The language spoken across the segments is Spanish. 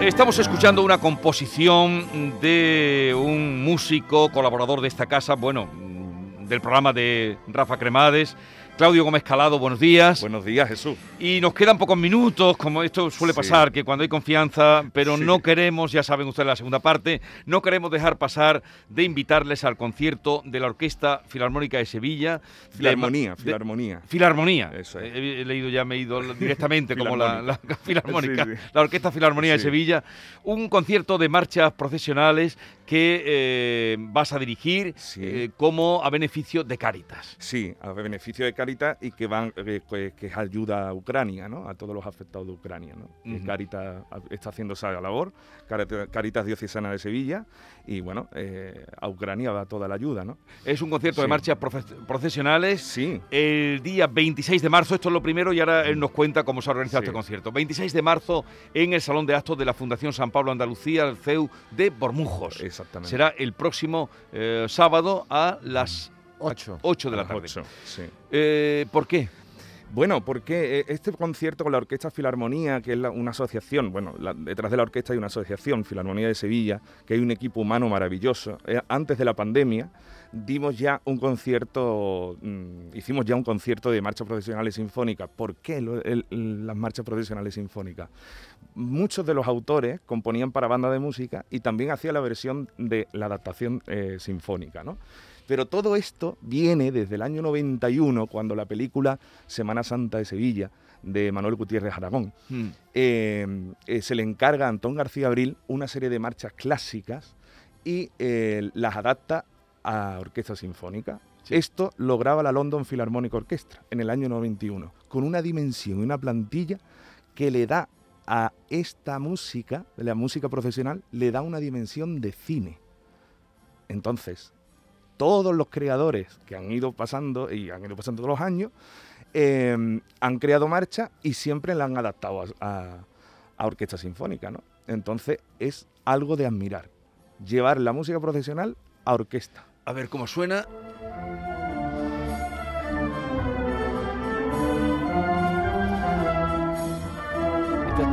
Estamos escuchando una composición de un músico colaborador de esta casa, bueno, del programa de Rafa Cremades, Claudio Gómez Calado, buenos días. Buenos días, Jesús. Y nos quedan pocos minutos, como esto suele pasar, que cuando hay confianza, pero no queremos, ya saben ustedes la segunda parte, no queremos dejar pasar de invitarles al concierto de la Orquesta Filarmónica de Sevilla. Filarmonía, Filarmonía. Filarmonía. Eso he, leído ya, me he ido directamente como la, Filarmónica, la Orquesta Filarmonía de Sevilla. Un concierto de marchas procesionales que eh, vas a dirigir eh, como a beneficio de Cáritas. Sí, a beneficio de Cáritas y que van eh, que, es ayuda a Ucrania, ¿no? A todos los afectados de Ucrania, ¿no? Cáritas está haciendo esa labor, Cáritas Diocesana de Sevilla y bueno, a Ucrania va toda la ayuda, ¿no? Es un concierto de marchas procesionales. Sí. El día 26 de marzo, esto es lo primero y ahora él nos cuenta cómo se ha organizado este concierto. 26 de marzo en el Salón de Actos de la Fundación San Pablo Andalucía, el CEU de Bormujos. Será el próximo eh, sábado a las 8, 8 de la tarde. Eh, ¿Por qué? Bueno, porque eh, este concierto con la Orquesta Filarmonía, que es una asociación, bueno, detrás de la orquesta hay una asociación, Filarmonía de Sevilla, que hay un equipo humano maravilloso. antes de la pandemia dimos ya un concierto, mm, hicimos ya un concierto de marchas profesionales sinfónicas. ¿Por qué las marchas profesionales sinfónicas? Muchos de los autores componían para banda de música y también hacía la versión de la adaptación eh, sinfónica, ¿no? Pero todo esto viene desde el año 91, cuando la película Semana Santa de Sevilla, de Manuel Gutiérrez Aragón, hmm. eh, eh, se le encarga a Antón García Abril una serie de marchas clásicas y las adapta a orquesta sinfónica. Esto lo graba la London Philharmonic Orchestra en el año 91, con una dimensión y una plantilla que le da a esta música, la música profesional, le da una dimensión de cine. Entonces, todos los creadores que han ido pasando, y han ido pasando todos los años, em, han creado marcha y siempre la han adaptado a, a orquesta sinfónica, ¿no? Entonces, es algo de admirar. Llevar la música profesional a orquesta. A ver cómo suena.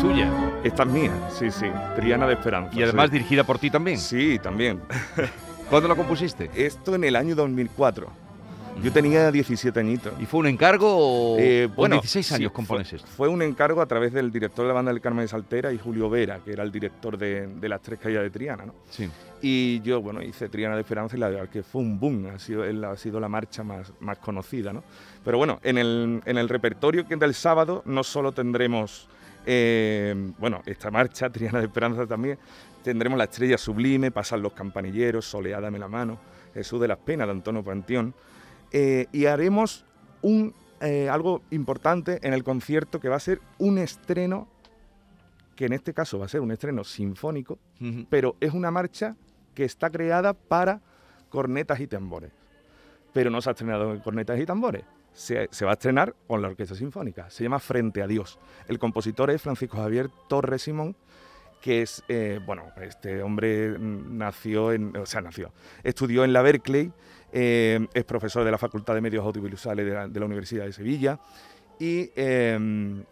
Tuya. Esta es mía, sí, sí. Triana de Esperanza. Y además dirigida por ti también. Sí, también. ¿Cuándo la compusiste? Esto en el año 2004. Yo tenía 17 añitos. ¿Y fue un encargo o eh, bueno, 16 años compones esto? Fue un encargo a través del director de la banda del Carmen de Saltera y Julio Vera, que era el director de, las tres caídas de Triana, ¿no? Sí. Y yo, bueno, hice Triana de Esperanza y la verdad que fue un boom, ha sido, ha sido la marcha más, más conocida, ¿no? Pero bueno, en el, en el repertorio que del sábado no solo tendremos, eh, bueno, esta marcha, Triana de Esperanza también, tendremos la estrella sublime, Pasan los campanilleros, Soleádame la mano, Jesús de las Penas de Antonio Panteón, eh, y haremos un, eh, algo importante en el concierto que va a ser un estreno, que en este caso va a ser un estreno sinfónico, pero es una marcha que está creada para cornetas y tambores. Pero no se ha estrenado en cornetas y tambores. Se, va a estrenar con la Orquesta Sinfónica. Se llama Frente a Dios. El compositor es Francisco Javier Torres Simón, que es, eh, bueno, este hombre nació en, o sea, nació, estudió en la Berkeley eh, es profesor de la Facultad de Medios Audiovisuales de la, Universidad de Sevilla y eh,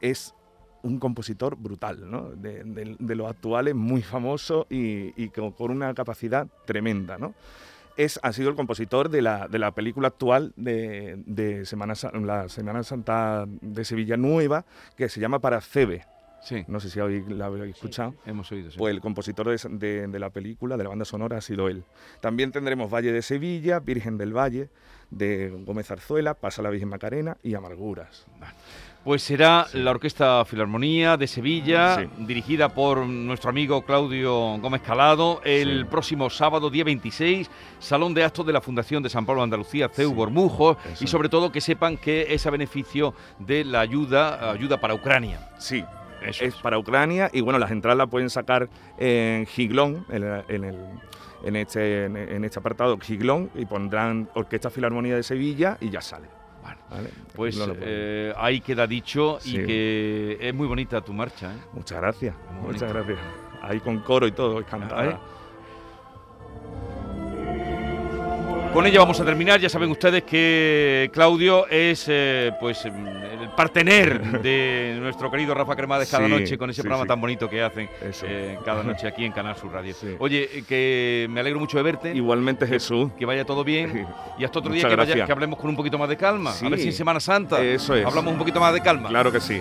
es un compositor brutal, de, los actuales, muy famoso y, con, una capacidad tremenda. Es, ha sido el compositor de la, de la película actual de, Semana, la Semana Santa de Sevilla Nueva, que se llama Para Cebe. Sí. No sé si la habéis escuchado. hemos oído. Pues el compositor de, la película, de la banda sonora, ha sido él. También tendremos Valle de Sevilla, Virgen del Valle, de Gómez Arzuela, Pasa la Virgen Macarena y Amarguras. Pues será la Orquesta Filarmonía de Sevilla, dirigida por nuestro amigo Claudio Gómez Calado, el próximo sábado, día 26, Salón de Actos de la Fundación de San Pablo Andalucía, CEU Bormujos, y sobre todo que sepan que es a beneficio de la ayuda, ayuda para Ucrania. Sí, es, para Ucrania y bueno, las entradas las pueden sacar en Giglón, en, el, en, este, en este apartado Giglón y pondrán Orquesta Filarmonía de Sevilla y ya sale. Vale, pues eh, ahí queda dicho y que es muy bonita tu marcha. ¿eh? Muchas gracias, muchas gracias. Ahí con coro y todo, es cantada. Con ella vamos a terminar. Ya saben ustedes que Claudio es eh, pues el partener de nuestro querido Rafa Cremades cada noche con ese programa tan bonito que hacen eh, cada noche aquí en Canal Sur Radio. Oye, eh, que me alegro mucho de verte. Igualmente Jesús. Que vaya todo bien. Y hasta otro día que, que, hablemos con un poquito más de calma. A ver si en Semana Santa Eso es. hablamos un poquito más de calma. Claro que sí.